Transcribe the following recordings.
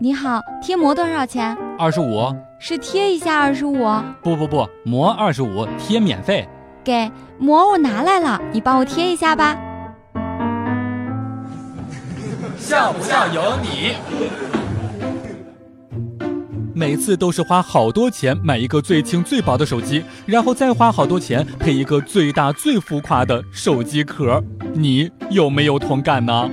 你好，贴膜多少钱？二十五。是贴一下二十五？不不不，膜二十五，贴免费。给膜我拿来了，你帮我贴一下吧。像不像有你？每次都是花好多钱买一个最轻最薄的手机，然后再花好多钱配一个最大最浮夸的手机壳，你有没有同感呢？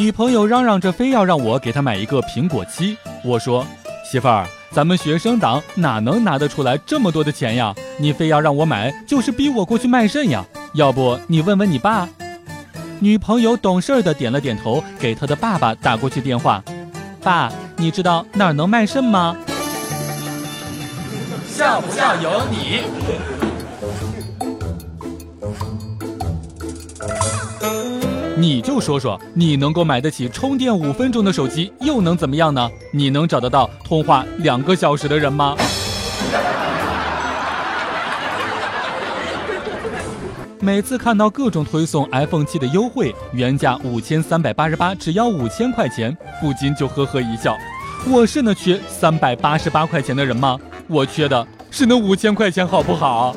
女朋友嚷嚷着非要让我给她买一个苹果七，我说媳妇儿，咱们学生党哪能拿得出来这么多的钱呀？你非要让我买，就是逼我过去卖肾呀？要不你问问你爸？女朋友懂事的点了点头，给她的爸爸打过去电话。爸，你知道哪儿能卖肾吗？像不像有你？你就说说，你能够买得起充电五分钟的手机，又能怎么样呢？你能找得到通话两个小时的人吗？每次看到各种推送 iPhone 七的优惠，原价五千三百八十八，只要五千块钱，不禁就呵呵一笑。我是那缺三百八十八块钱的人吗？我缺的是那五千块钱，好不好？